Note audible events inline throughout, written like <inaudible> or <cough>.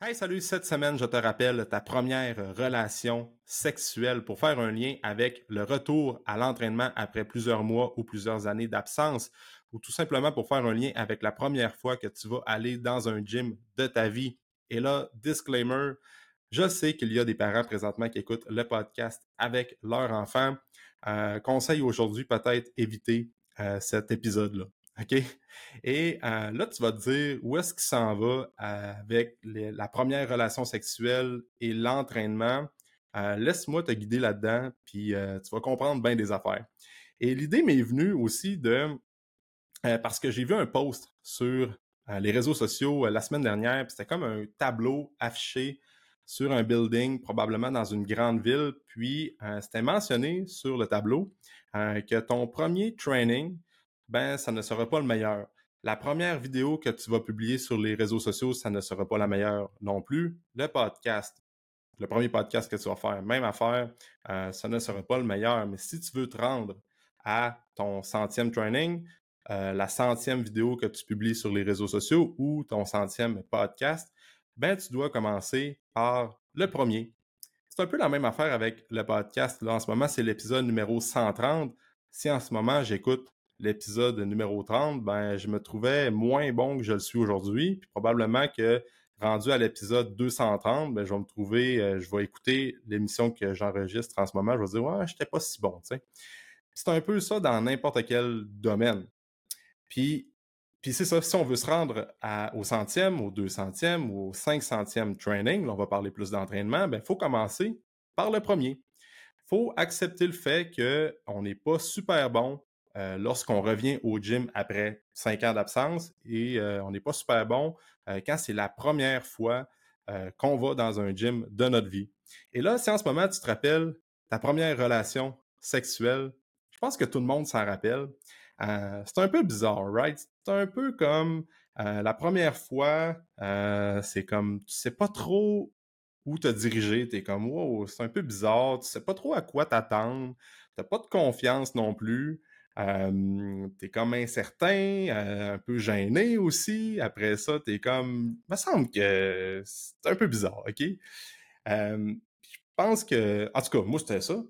Hey, salut, cette semaine, je te rappelle ta première relation sexuelle pour faire un lien avec le retour à l'entraînement après plusieurs mois ou plusieurs années d'absence ou tout simplement pour faire un lien avec la première fois que tu vas aller dans un gym de ta vie. Et là, disclaimer, je sais qu'il y a des parents présentement qui écoutent le podcast avec leur enfant. Euh, conseil aujourd'hui, peut-être éviter euh, cet épisode-là. OK? Et euh, là, tu vas te dire où est-ce qu'il s'en va avec la première relation sexuelle et l'entraînement. Euh, laisse-moi te guider là-dedans, puis euh, tu vas comprendre bien des affaires. Et l'idée m'est venue aussi de... parce que j'ai vu un post sur les réseaux sociaux la semaine dernière, puis c'était comme un tableau affiché sur un building, probablement dans une grande ville, puis c'était mentionné sur le tableau que ton premier training, ben ça ne sera pas le meilleur. La première vidéo que tu vas publier sur les réseaux sociaux, ça ne sera pas la meilleure non plus. Le podcast, le premier podcast que tu vas faire, même affaire, euh, ça ne sera pas le meilleur. Mais si tu veux te rendre à ton centième training, euh, la centième vidéo que tu publies sur les réseaux sociaux ou ton centième podcast, ben tu dois commencer par le premier. C'est un peu la même affaire avec le podcast. Là, en ce moment, c'est l'épisode numéro 130. Si en ce moment, j'écoute l'épisode numéro 30, ben, je me trouvais moins bon que je le suis aujourd'hui. Puis probablement que rendu à l'épisode 230, ben, je vais me trouver, euh, je vais écouter l'émission que j'enregistre en ce moment, je vais dire, ouais, j'étais pas si bon. C'est un peu ça dans n'importe quel domaine. Puis, puis c'est ça, si on veut se rendre au centième, au deux centième ou au cinq centième training, là, on va parler plus d'entraînement, ben, faut commencer par le premier. Faut accepter le fait qu'on n'est pas super bon euh, lorsqu'on revient au gym après cinq ans d'absence et euh, on n'est pas super bon euh, quand c'est la première fois qu'on va dans un gym de notre vie. Et là, si en ce moment tu te rappelles ta première relation sexuelle, je pense que tout le monde s'en rappelle. c'est un peu bizarre, right? C'est un peu comme la première fois, c'est comme tu sais pas trop où te diriger, t'es comme wow, c'est un peu bizarre, tu sais pas trop à quoi t'attendre, t'as pas de confiance non plus. Euh, t'es comme incertain, euh, un peu gêné aussi. Après ça, t'es comme... me semble que c'est un peu bizarre, OK? Je pense que... En tout cas, moi, c'était ça.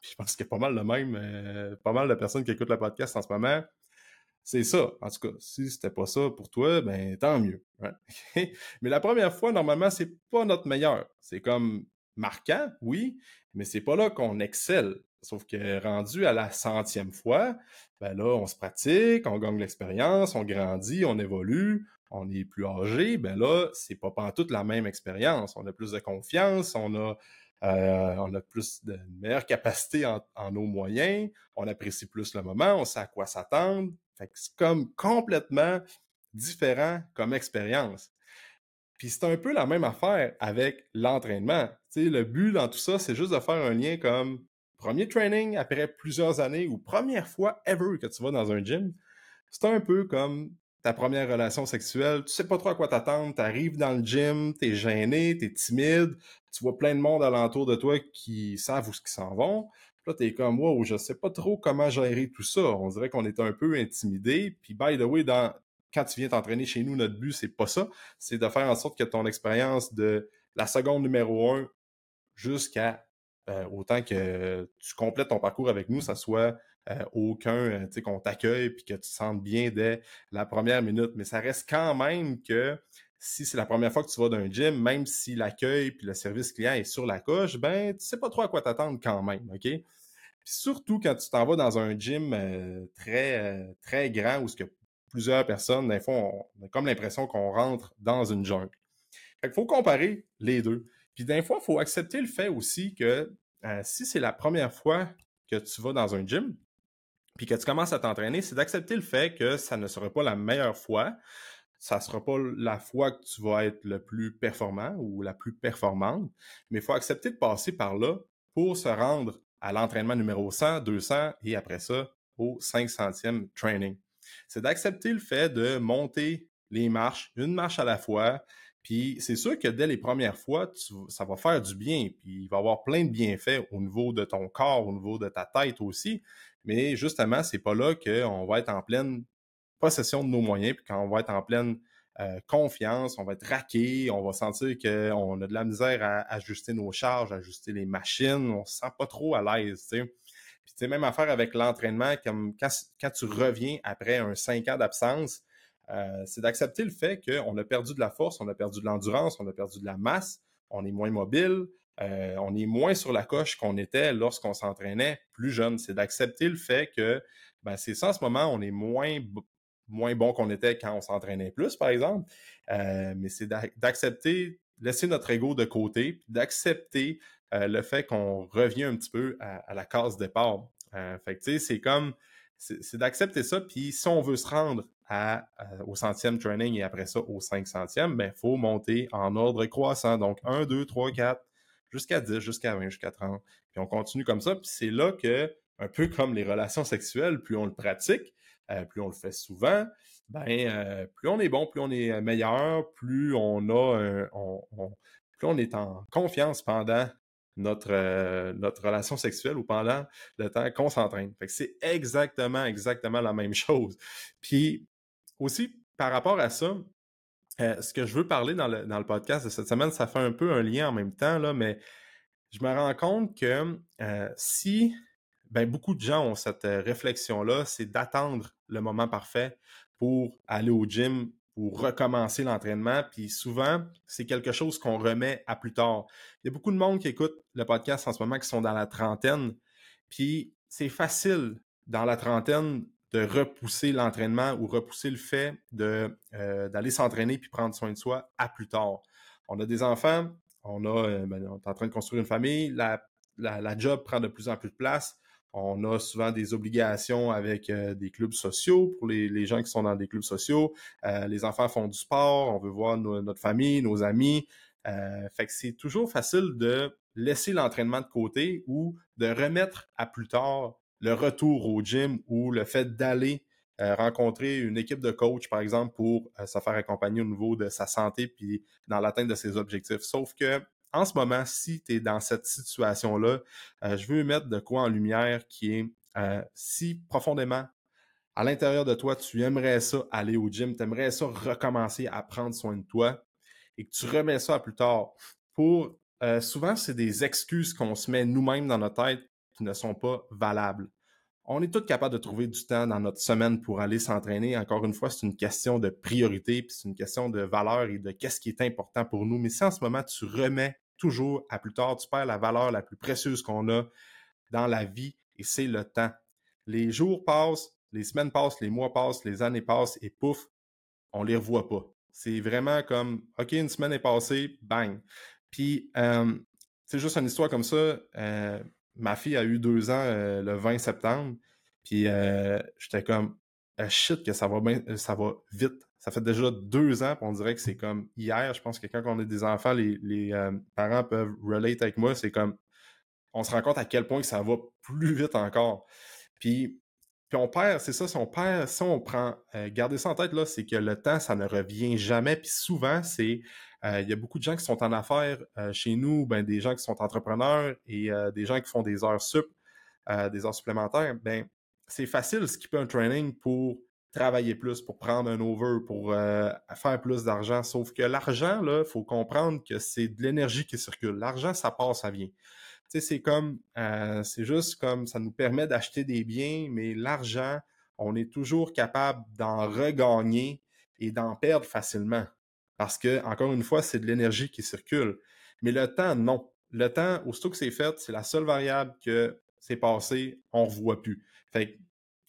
je pense qu'il y a pas mal de même, euh, pas mal de personnes qui écoutent le podcast en ce moment. C'est ça. En tout cas, si c'était pas ça pour toi, ben tant mieux. <laughs> Mais la première fois, normalement, c'est pas notre meilleur. C'est comme marquant, oui, mais c'est pas là qu'on excelle. Sauf que rendu à la centième fois, ben là, on se pratique, on gagne l'expérience, on grandit, on évolue, on est plus âgé, ben là, c'est pas toute la même expérience. On a plus de confiance, on a euh, on a plus de meilleure capacité en, nos moyens, on apprécie plus le moment, on sait à quoi s'attendre. Fait c'est comme complètement différent comme expérience. Puis c'est un peu la même affaire avec l'entraînement. Tu sais, le but dans tout ça, c'est juste de faire un lien comme premier training après plusieurs années ou première fois ever que tu vas dans un gym, c'est un peu comme ta première relation sexuelle, tu sais pas trop à quoi t'attendre, t'arrives dans le gym, t'es gêné, t'es timide, tu vois plein de monde alentour de toi qui savent où ce qu'ils s'en vont. Là, t'es comme, wow, je sais pas trop comment gérer tout ça. On dirait qu'on est un peu intimidé. Puis, by the way, dans, quand tu viens t'entraîner chez nous, notre but, c'est pas ça. C'est de faire en sorte que ton expérience de la seconde numéro un jusqu'à euh, autant que tu complètes ton parcours avec nous, ça soit euh, aucun, euh, tu sais, qu'on t'accueille puis que tu te sentes bien dès la première minute. Mais ça reste quand même que si c'est la première fois que tu vas d'un gym, même si l'accueil puis le service client est sur la coche, ben tu sais pas trop à quoi t'attendre quand même, ok? Puis surtout quand tu t'en vas dans un gym très très grand où ce que plusieurs personnes, des fois, on a comme l'impression qu'on rentre dans une jungle. Qu'il faut comparer les deux. Puis des fois, il faut accepter le fait aussi que euh, si c'est la première fois que tu vas dans un gym, puis que tu commences à t'entraîner, c'est d'accepter le fait que ça ne sera pas la meilleure fois, ça sera pas la fois que tu vas être le plus performant ou la plus performante, mais il faut accepter de passer par là pour se rendre à l'entraînement numéro 100, 200 et après ça au 500e training. C'est d'accepter le fait de monter les marches, une marche à la fois, puis c'est sûr que dès les premières fois, ça va faire du bien, puis il va y avoir plein de bienfaits au niveau de ton corps, au niveau de ta tête aussi. Mais justement, c'est pas là qu'on va être en pleine possession de nos moyens, puis quand on va être en pleine euh, confiance, on va être raqué, on va sentir qu'on a de la misère à ajuster nos charges, ajuster les machines, on se sent pas trop à l'aise, tu sais. Puis tu sais, même affaire avec l'entraînement, comme quand, tu reviens après un cinq ans d'absence, euh, c'est d'accepter le fait qu'on a perdu de la force, on a perdu de l'endurance, on a perdu de la masse, on est moins mobile, euh, on est moins sur la coche qu'on était lorsqu'on s'entraînait plus jeune. C'est d'accepter le fait que ben, c'est ça en ce moment, on est moins, bon qu'on était quand on s'entraînait plus, par exemple. Euh, mais c'est d'accepter, laisser notre ego de côté, d'accepter le fait qu'on revient un petit peu à, la case départ. fait que tu sais, c'est comme c'est d'accepter ça. Puis si on veut se rendre au centième training et après ça au cinq centième, ben, il faut monter en ordre croissant. Donc 1, 2, 3, 4, jusqu'à 10, jusqu'à 20, jusqu'à 30. Puis on continue comme ça. Puis c'est là que, un peu comme les relations sexuelles, plus on le pratique, euh, plus on le fait souvent, ben euh, plus on est bon, plus on est meilleur, plus on a plus on est en confiance pendant notre, euh, notre relation sexuelle ou pendant le temps qu'on s'entraîne. C'est exactement, exactement la même <laughs> chose. Puis aussi, par rapport à ça, euh, ce que je veux parler dans le, dans le, podcast de cette semaine, ça fait un peu un lien en même temps, là, mais je me rends compte que euh, si ben, beaucoup de gens ont cette réflexion-là, c'est d'attendre le moment parfait pour aller au gym, pour recommencer l'entraînement. Puis souvent, c'est quelque chose qu'on remet à plus tard. Il y a beaucoup de monde qui écoute le podcast en ce moment qui sont dans la trentaine. Puis c'est facile dans la trentaine de repousser l'entraînement ou repousser le fait euh, d'aller s'entraîner puis prendre soin de soi à plus tard. On a des enfants, on, a, euh, ben, on est en train de construire une famille, la, job prend de plus en plus de place. On a souvent des obligations avec euh, des clubs sociaux pour les, gens qui sont dans des clubs sociaux. les enfants font du sport, on veut voir notre famille, nos amis. fait que c'est toujours facile de laisser l'entraînement de côté ou de remettre à plus tard le retour au gym ou le fait d'aller euh, rencontrer une équipe de coach, par exemple, pour euh, se faire accompagner au niveau de sa santé puis dans l'atteinte de ses objectifs. Sauf que en ce moment, si tu es dans cette situation-là, euh, je veux mettre de quoi en lumière qui est si profondément à l'intérieur de toi, tu aimerais ça aller au gym, tu aimerais ça recommencer à prendre soin de toi et que tu remets ça à plus tard. Pour souvent, c'est des excuses qu'on se met nous-mêmes dans notre tête ne sont pas valables. On est tous capables de trouver du temps dans notre semaine pour aller s'entraîner. Encore une fois, c'est une question de priorité, puis c'est une question de valeur et de qu'est-ce qui est important pour nous. Mais si en ce moment, tu remets toujours à plus tard, tu perds la valeur la plus précieuse qu'on a dans la vie, et c'est le temps. Les jours passent, les semaines passent, les mois passent, les années passent, et pouf, on les revoit pas. C'est vraiment comme, OK, une semaine est passée, bang. Puis, euh, c'est juste une histoire comme ça. Euh, ma fille a eu deux ans euh, le 20 septembre. Puis euh, j'étais comme ah, shit que ça va bien, euh, ça va vite. Ça fait déjà deux ans, puis on dirait que c'est comme hier. Je pense que quand on est des enfants, les, parents peuvent relate avec moi. C'est comme on se rend compte à quel point que ça va plus vite encore. Puis, puis on perd, c'est ça, si on perd, si on prend, gardez ça en tête, là, c'est que le temps, ça ne revient jamais. Puis souvent, c'est il y a beaucoup de gens qui sont en affaires euh, chez nous, ben, des gens qui sont entrepreneurs et euh, des gens qui font des heures sup, des heures supplémentaires. Ben, c'est facile de skipper un training pour travailler plus, pour prendre un over, pour faire plus d'argent. Sauf que l'argent, là, il faut comprendre que c'est de l'énergie qui circule. L'argent, ça passe, ça vient. Tu sais, c'est comme, c'est juste comme ça nous permet d'acheter des biens, mais l'argent, on est toujours capable d'en regagner et d'en perdre facilement. Parce que, encore une fois, c'est de l'énergie qui circule. Mais le temps, non. Le temps, aussitôt que c'est fait, c'est la seule variable que c'est passé, on ne revoit plus. Fait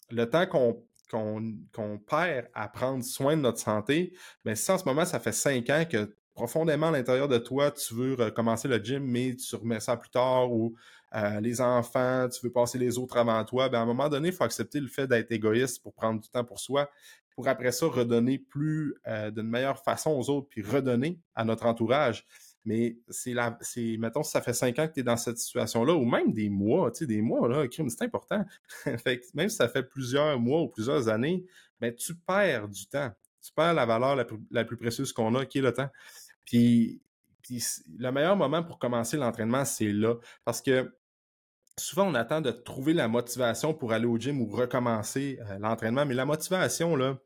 le temps qu'on perd à prendre soin de notre santé, mais ben, si en ce moment, ça fait cinq ans que profondément à l'intérieur de toi, tu veux recommencer le gym, mais tu remets ça plus tard, ou euh, les enfants, tu veux passer les autres avant toi, ben à un moment donné, il faut accepter le fait d'être égoïste pour prendre du temps pour soi pour après ça redonner plus euh, d'une meilleure façon aux autres, puis redonner à notre entourage. Mais c'est la, c'est, mettons, ça fait cinq ans que tu es dans cette situation-là, ou même des mois, tu sais, des mois, là, crime, c'est important. <laughs> fait même si ça fait plusieurs mois ou plusieurs années, ben, tu perds du temps. Tu perds la valeur la plus, précieuse qu'on a, qui est le temps. Puis, puis le meilleur moment pour commencer l'entraînement, c'est là. Parce que souvent, on attend de trouver la motivation pour aller au gym ou recommencer euh, l'entraînement, mais la motivation, là,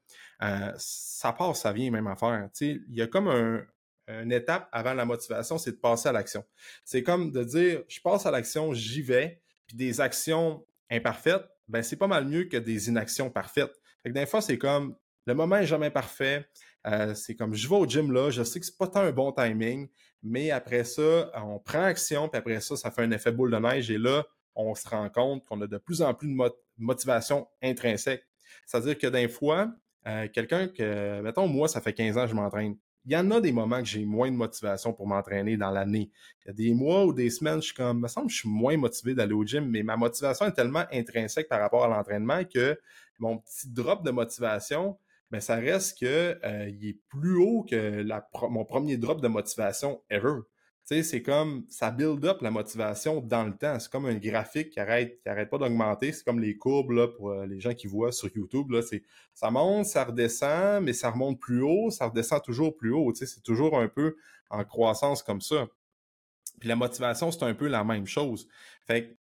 euh, ça passe, ça vient même à faire. Il y a comme un, une étape avant la motivation, c'est de passer à l'action. C'est comme de dire, je passe à l'action, j'y vais, puis des actions imparfaites, ben c'est pas mal mieux que des inactions parfaites. Fait que des fois, c'est comme, le moment est jamais parfait. Euh, c'est comme, je vais au gym là, je sais que c'est pas tant un bon timing, mais après ça, on prend action, puis après ça, ça fait un effet boule de neige, et là, on se rend compte qu'on a de plus en plus de motivation intrinsèque. C'est-à-dire que d'un fois, euh, quelqu'un que, mettons, moi, ça fait 15 ans que je m'entraîne. Il y en a des moments que j'ai moins de motivation pour m'entraîner dans l'année. Il y a des mois ou des semaines, je suis comme, me semble que je suis moins motivé d'aller au gym, mais ma motivation est tellement intrinsèque par rapport à l'entraînement que mon petit drop de motivation, ben ça reste que euh, est plus haut que mon premier drop de motivation ever. C'est comme, ça build up la motivation dans le temps. C'est comme un graphique qui arrête, qui arrête pas d'augmenter. C'est comme les courbes, là, pour euh, les gens qui voient sur YouTube, là. C'est, ça monte, ça redescend, mais ça remonte plus haut, ça redescend toujours plus haut. C'est toujours un peu en croissance comme ça. Puis la motivation, c'est un peu la même chose. Fait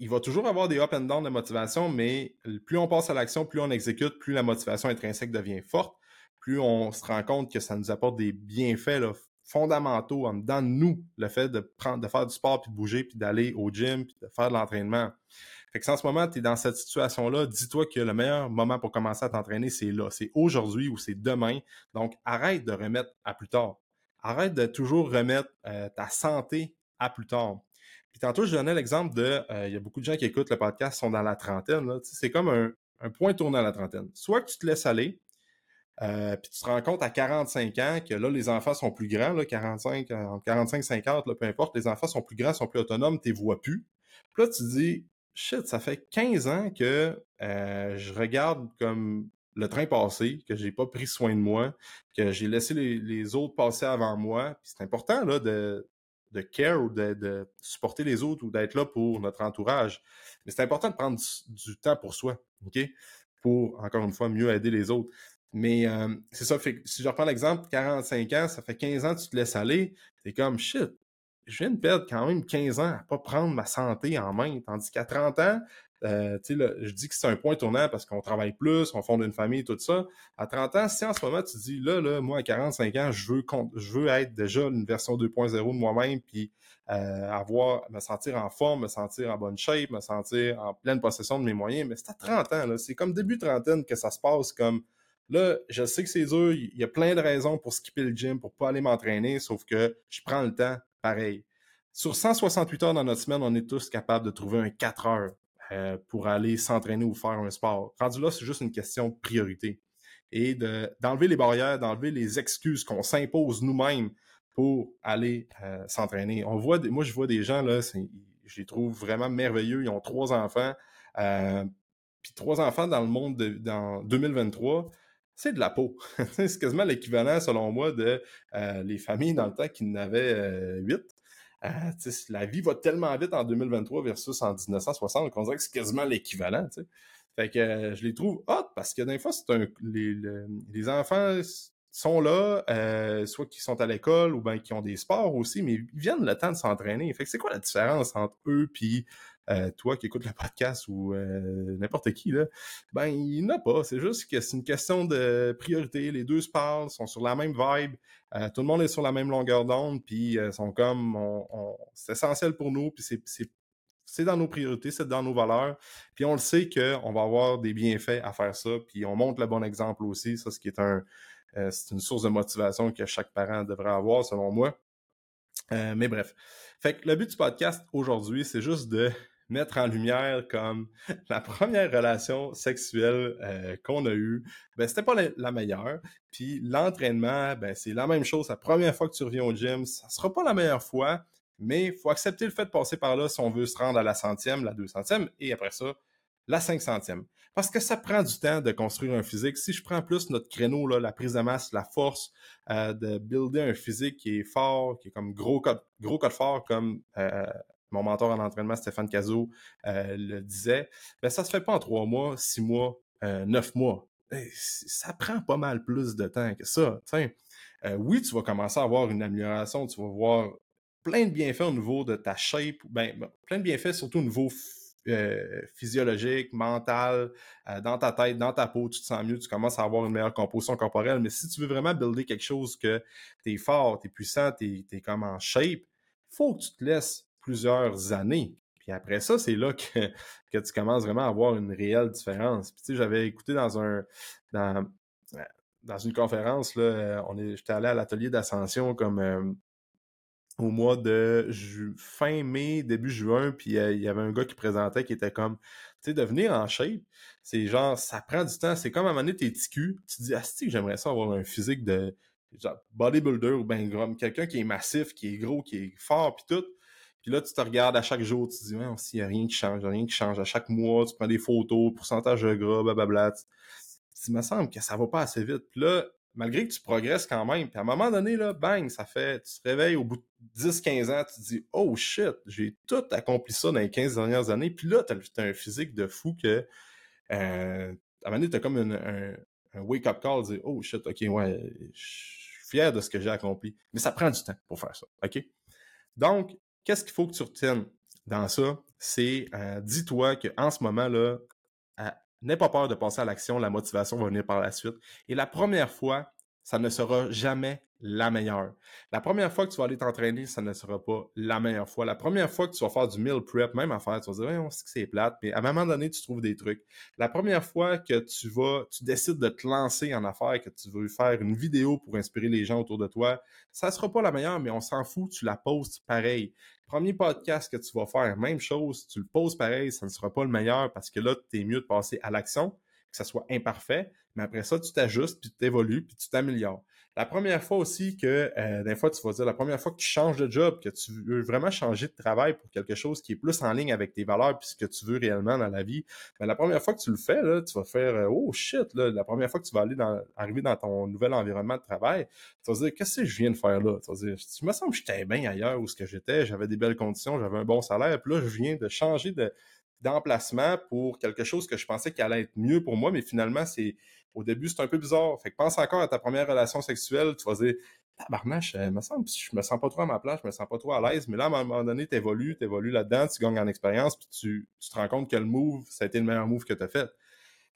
il va toujours avoir des up and down de motivation, mais plus on passe à l'action, plus on exécute, plus la motivation intrinsèque devient forte, plus on se rend compte que ça nous apporte des bienfaits là, fondamentaux en nous, le fait de prendre, de faire du sport, puis de bouger, puis d'aller au gym, puis de faire de l'entraînement. Fait que si en ce moment, tu es dans cette situation-là, dis-toi que le meilleur moment pour commencer à t'entraîner, c'est là. C'est aujourd'hui ou c'est demain. Donc, arrête de remettre à plus tard. Arrête de toujours remettre euh, ta santé à plus tard. Puis tantôt, je donnais l'exemple de, euh, il y a beaucoup de gens qui écoutent le podcast sont dans la trentaine. C'est comme un, un point tourné à la trentaine. Soit que tu te laisses aller, euh, puis tu te rends compte à 45 ans que là, les enfants sont plus grands, là, 45, 45, 50, là, peu importe, les enfants sont plus grands, sont plus autonomes, tu les vois plus. Puis là, tu te dis, shit, ça fait 15 ans que euh, je regarde comme le train passé, que j'ai pas pris soin de moi, que j'ai laissé les, autres passer avant moi. C'est important là, de, de care ou de, supporter les autres ou d'être là pour notre entourage. Mais c'est important de prendre du, du, temps pour soi, OK? Pour, encore une fois, mieux aider les autres. Mais euh, c'est ça, si je reprends l'exemple, 45 ans, ça fait 15 ans que tu te laisses aller, c'est comme shit, je viens de perdre quand même 15 ans à pas prendre ma santé en main. Tandis qu'à 30 ans, euh, je dis que c'est un point tournant parce qu'on travaille plus, on fonde une famille, tout ça. À 30 ans, si en ce moment tu dis là, là, moi à 45 ans, je veux, je veux être déjà une version 2.0 de moi-même, puis euh, avoir, me sentir en forme, me sentir en bonne shape, me sentir en pleine possession de mes moyens. Mais c'est à 30 ans, c'est comme début trentaine que ça se passe comme Là, je sais que c'est dur, il y a plein de raisons pour skipper le gym, pour pas aller m'entraîner, sauf que je prends le temps pareil. Sur 168 heures dans notre semaine, on est tous capables de trouver un 4 heures euh, pour aller s'entraîner ou faire un sport. Rendu là, c'est juste une question de priorité. Et d'enlever les barrières, d'enlever les excuses qu'on s'impose nous-mêmes pour aller euh, s'entraîner. On voit, moi, je vois des gens, là, je les trouve vraiment merveilleux. Ils ont trois enfants. Euh, puis trois enfants dans le monde de, dans 2023, c'est de la peau. <laughs> c'est quasiment l'équivalent, selon moi, de euh, les familles dans le temps qui n'avaient euh, huit. Euh, la vie va tellement vite en 2023 versus en 1960 qu'on dirait que c'est quasiment l'équivalent. Fait que je les trouve hot parce que des fois, c'est les, enfants sont là, soit qui sont à l'école ou bien qui ont des sports aussi, mais ils viennent le temps de s'entraîner. Fait que c'est quoi la différence entre eux puis euh, toi qui écoutes le podcast ou euh, n'importe qui, là, ben, il n'a pas. C'est juste que c'est une question de priorité. Les deux se parlent, sont sur la même vibe. Euh, tout le monde est sur la même longueur d'onde, puis sont comme, c'est essentiel pour nous, puis c'est dans nos priorités, c'est dans nos valeurs. Puis on le sait qu'on va avoir des bienfaits à faire ça, puis on montre le bon exemple aussi, ça, ce qui est un, c'est une source de motivation que chaque parent devrait avoir, selon moi. mais bref. Fait que le but du podcast aujourd'hui, c'est juste de mettre en lumière comme <laughs> la première relation sexuelle euh, qu'on a eue, ben c'était pas la, meilleure. Puis l'entraînement, ben c'est la même chose. La première fois que tu reviens au gym, ça sera pas la meilleure fois, mais faut accepter le fait de passer par là si on veut se rendre à la centième, la deux centième, et après ça, la cinq centième. Parce que ça prend du temps de construire un physique. Si je prends plus notre créneau, là, la prise de masse, la force, euh, de builder un physique qui est fort, qui est comme gros code, gros code fort, comme euh, mon mentor en entraînement, Stéphane Cazot, euh, le disait, ben, ça se fait pas en trois mois, six mois, euh, neuf mois. ça prend pas mal plus de temps que ça. Euh, oui, tu vas commencer à avoir une amélioration, tu vas voir plein de bienfaits au niveau de ta shape, ben, plein de bienfaits surtout au niveau physiologique, mental, dans ta tête, dans ta peau, tu te sens mieux, tu commences à avoir une meilleure composition corporelle. Mais si tu veux vraiment builder quelque chose que tu es fort, tu es puissant, tu es, comme en shape, faut que tu te laisses plusieurs années. Puis après ça, c'est là que, que, tu commences vraiment à avoir une réelle différence. Puis tu sais, j'avais écouté dans un dans, dans une conférence, là, on est, j'étais allé à l'atelier d'ascension comme euh, au mois de fin mai, début juin, puis euh, il y avait un gars qui présentait qui était comme, tu sais, de venir en shape, c'est genre, ça prend du temps. C'est comme à un moment t'es ticu, tu dis, ah, que j'aimerais ça avoir un physique de bodybuilder ou ben gros, quelqu'un qui est massif, qui est gros, qui est fort, puis tout. Puis là, tu te regardes à chaque jour, tu te dis, ouais, s'il n'y a rien qui change, rien qui change. À chaque mois, tu prends des photos, pourcentage de gras, blablabla. Il me semble que ça va pas assez vite. Puis là, malgré que tu progresses quand même, puis à un moment donné, là, bang, ça fait, tu te réveilles au bout de 10-15 ans, tu te dis, oh shit, j'ai tout accompli ça dans les 15 dernières années, puis là, tu as, un physique de fou que, euh, à un moment donné, tu as comme un, wake-up call, dire, oh shit, ok, ouais, je suis fier de ce que j'ai accompli. Mais ça prend du temps pour faire ça, ok? Donc, qu'est-ce qu'il faut que tu retiennes dans ça? C'est, euh, dis-toi qu'en ce moment, là, N'aie pas peur de passer à l'action, la motivation va venir par la suite. Et la première fois, ça ne sera jamais la meilleure. La première fois que tu vas aller t'entraîner, ça ne sera pas la meilleure fois. La première fois que tu vas faire du meal prep, même à faire, tu vas dire, on sait que c'est plate, mais à un moment donné, tu trouves des trucs. La première fois que tu vas, tu décides de te lancer en affaires, que tu veux faire une vidéo pour inspirer les gens autour de toi, ça ne sera pas la meilleure, mais on s'en fout, tu la postes pareil. Premier podcast que tu vas faire, même chose, tu le poses pareil, ça ne sera pas le meilleur parce que là, tu es mieux de passer à l'action, que ça soit imparfait, mais après ça, tu t'ajustes, puis tu évolues, puis tu t'améliores. La première fois aussi que, euh, des fois, tu vas dire, la première fois que tu changes de job, que tu veux vraiment changer de travail pour quelque chose qui est plus en ligne avec tes valeurs puis ce que tu veux réellement dans la vie, ben, la première fois que tu le fais, là, tu vas faire, euh, oh shit, là, la première fois que tu vas aller dans, arriver dans ton nouvel environnement de travail, tu vas dire, qu'est-ce que je viens de faire là? Tu vas dire, tu me semble que j'étais bien ailleurs où ce que j'étais, j'avais des belles conditions, j'avais un bon salaire, puis là, je viens de changer de, d'emplacement pour quelque chose que je pensais qui allait être mieux pour moi, mais finalement, c'est au début, c'est un peu bizarre. Fait que pense encore à ta première relation sexuelle, tu vas dire Tabarnache, euh, me semble, je me sens pas trop à ma place, je me sens pas trop à l'aise, mais là, à un moment donné, tu évolues, tu évolues là-dedans, tu gagnes en expérience, puis tu, te rends compte que le move, ça a été le meilleur move que tu as fait.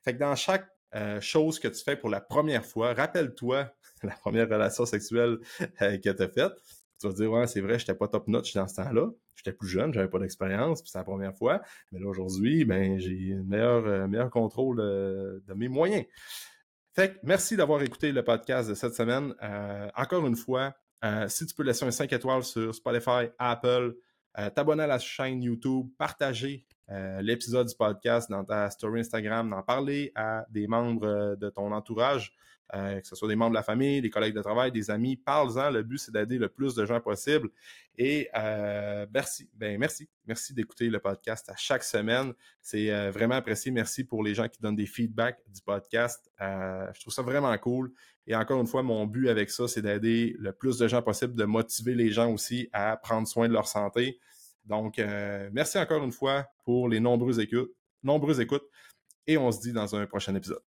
Fait que dans chaque euh, chose que tu fais pour la première fois, rappelle-toi <laughs> la première relation sexuelle euh, que tu as faite. Tu vas dire, ouais, c'est vrai, j'étais pas top notch dans ce temps-là. J'étais plus jeune, j'avais pas d'expérience, puis c'est la première fois. Mais là, aujourd'hui, ben, j'ai un meilleur, euh, meilleur contrôle de, mes moyens. Fait que merci d'avoir écouté le podcast de cette semaine. Euh, encore une fois, euh, si tu peux laisser un 5 étoiles sur Spotify, Apple, t'abonner à la chaîne YouTube, partager l'épisode du podcast dans ta story Instagram, d'en parler à des membres de ton entourage. Euh, que ce soit des membres de la famille, des collègues de travail, des amis, parle-en. Le but, c'est d'aider le plus de gens possible. Et euh, merci, ben merci, merci d'écouter le podcast à chaque semaine. C'est euh, vraiment apprécié. Merci pour les gens qui donnent des feedbacks du podcast. je trouve ça vraiment cool. Et encore une fois, mon but avec ça, c'est d'aider le plus de gens possible, de motiver les gens aussi à prendre soin de leur santé. Donc, merci encore une fois pour les nombreuses écoutes, nombreuses écoutes. Et on se dit dans un prochain épisode.